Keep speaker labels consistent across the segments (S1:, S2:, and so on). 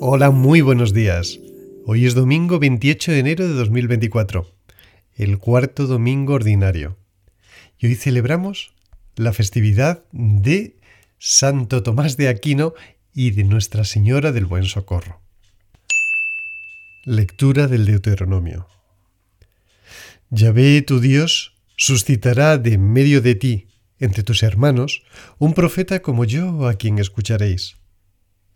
S1: Hola, muy buenos días. Hoy es domingo 28 de enero de 2024, el cuarto domingo ordinario. Y hoy celebramos la festividad de Santo Tomás de Aquino y de Nuestra Señora del Buen Socorro. Lectura del Deuteronomio. Yahvé tu Dios suscitará de medio de ti, entre tus hermanos, un profeta como yo a quien escucharéis.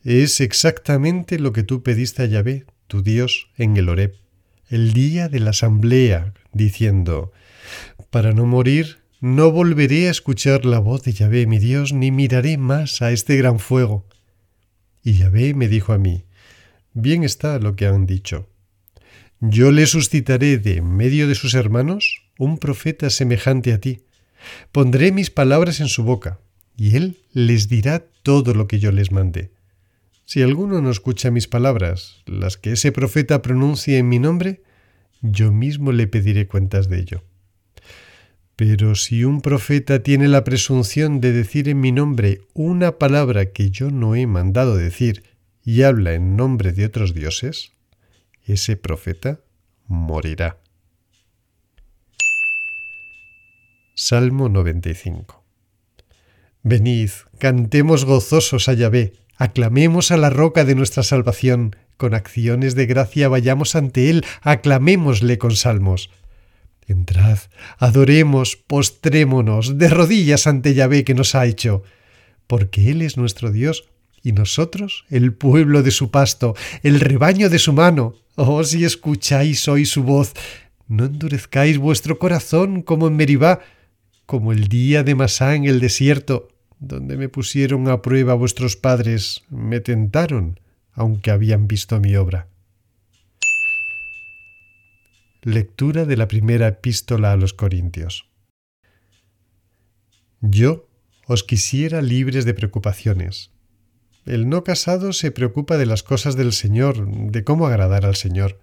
S1: Es exactamente lo que tú pediste a Yahvé, tu Dios, en el Horeb, el día de la asamblea, diciendo, Para no morir, no volveré a escuchar la voz de Yahvé, mi Dios, ni miraré más a este gran fuego. Y Yahvé me dijo a mí, Bien está lo que han dicho. Yo le suscitaré de medio de sus hermanos un profeta semejante a ti. Pondré mis palabras en su boca, y él les dirá todo lo que yo les mandé. Si alguno no escucha mis palabras, las que ese profeta pronuncie en mi nombre, yo mismo le pediré cuentas de ello. Pero si un profeta tiene la presunción de decir en mi nombre una palabra que yo no he mandado decir y habla en nombre de otros dioses, ese profeta morirá. Salmo 95 Venid, cantemos gozosos a Yahvé Aclamemos a la roca de nuestra salvación, con acciones de gracia vayamos ante Él, aclamémosle con salmos. Entrad, adoremos, postrémonos, de rodillas ante Yahvé que nos ha hecho, porque Él es nuestro Dios y nosotros el pueblo de su pasto, el rebaño de su mano. Oh, si escucháis hoy su voz, no endurezcáis vuestro corazón como en Meribá, como el día de Masá en el desierto, donde me pusieron a prueba vuestros padres, me tentaron, aunque habían visto mi obra. Lectura de la primera epístola a los Corintios. Yo os quisiera libres de preocupaciones. El no casado se preocupa de las cosas del Señor, de cómo agradar al Señor.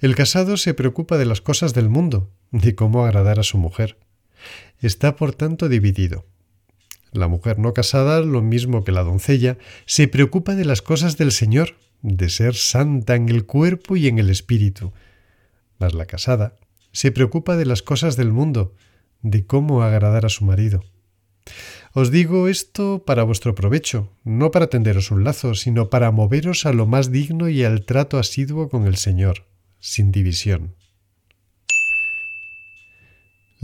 S1: El casado se preocupa de las cosas del mundo, de cómo agradar a su mujer. Está por tanto dividido. La mujer no casada, lo mismo que la doncella, se preocupa de las cosas del Señor, de ser santa en el cuerpo y en el espíritu. Mas la casada se preocupa de las cosas del mundo, de cómo agradar a su marido. Os digo esto para vuestro provecho, no para tenderos un lazo, sino para moveros a lo más digno y al trato asiduo con el Señor, sin división.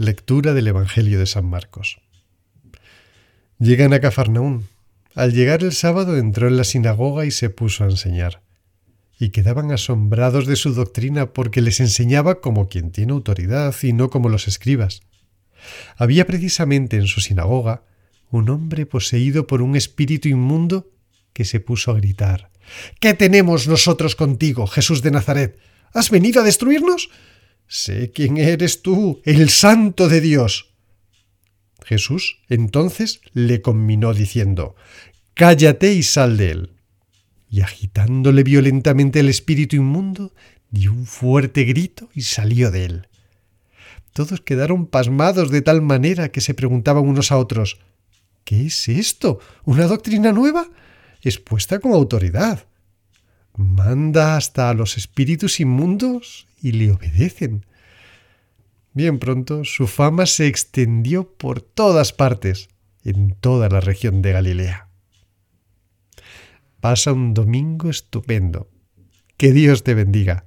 S1: Lectura del Evangelio de San Marcos. Llegan a Cafarnaún. Al llegar el sábado entró en la sinagoga y se puso a enseñar. Y quedaban asombrados de su doctrina porque les enseñaba como quien tiene autoridad y no como los escribas. Había precisamente en su sinagoga un hombre poseído por un espíritu inmundo que se puso a gritar ¿Qué tenemos nosotros contigo, Jesús de Nazaret? ¿Has venido a destruirnos? Sé quién eres tú, el santo de Dios. Jesús entonces le conminó diciendo, Cállate y sal de él. Y agitándole violentamente el espíritu inmundo, dio un fuerte grito y salió de él. Todos quedaron pasmados de tal manera que se preguntaban unos a otros, ¿qué es esto? ¿Una doctrina nueva? Expuesta con autoridad. Manda hasta a los espíritus inmundos y le obedecen. Bien pronto su fama se extendió por todas partes, en toda la región de Galilea. Pasa un domingo estupendo. Que Dios te bendiga.